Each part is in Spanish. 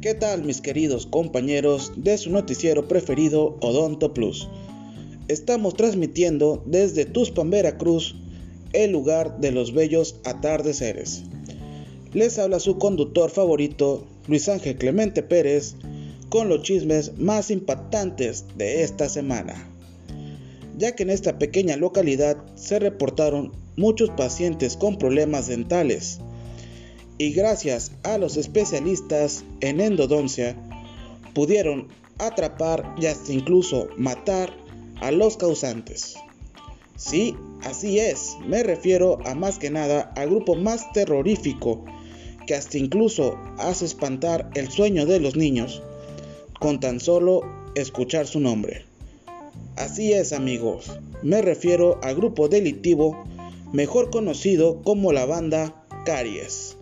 ¿Qué tal mis queridos compañeros de su noticiero preferido Odonto Plus? Estamos transmitiendo desde Tuspan, Veracruz, el lugar de los bellos atardeceres. Les habla su conductor favorito, Luis Ángel Clemente Pérez, con los chismes más impactantes de esta semana. Ya que en esta pequeña localidad se reportaron muchos pacientes con problemas dentales y gracias a los especialistas en endodoncia pudieron atrapar y hasta incluso matar a los causantes. Sí, así es, me refiero a más que nada al grupo más terrorífico que hasta incluso hace espantar el sueño de los niños con tan solo escuchar su nombre. Así es amigos, me refiero al grupo delictivo mejor conocido como la banda Caries.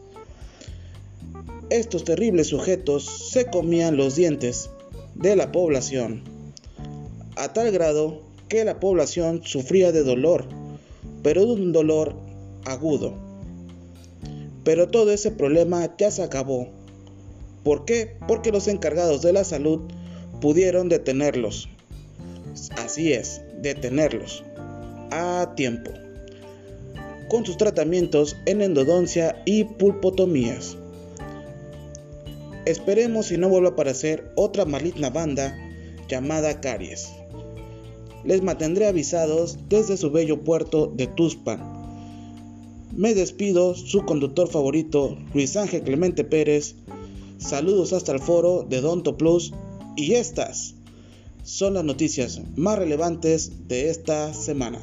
Estos terribles sujetos se comían los dientes de la población, a tal grado que la población sufría de dolor, pero de un dolor agudo. Pero todo ese problema ya se acabó. ¿Por qué? Porque los encargados de la salud pudieron detenerlos. Así es, detenerlos. A tiempo. Con sus tratamientos en endodoncia y pulpotomías. Esperemos si no vuelva a aparecer otra maligna banda llamada Caries. Les mantendré avisados desde su bello puerto de Tuspan. Me despido, su conductor favorito, Luis Ángel Clemente Pérez. Saludos hasta el foro de Donto Plus y estas son las noticias más relevantes de esta semana.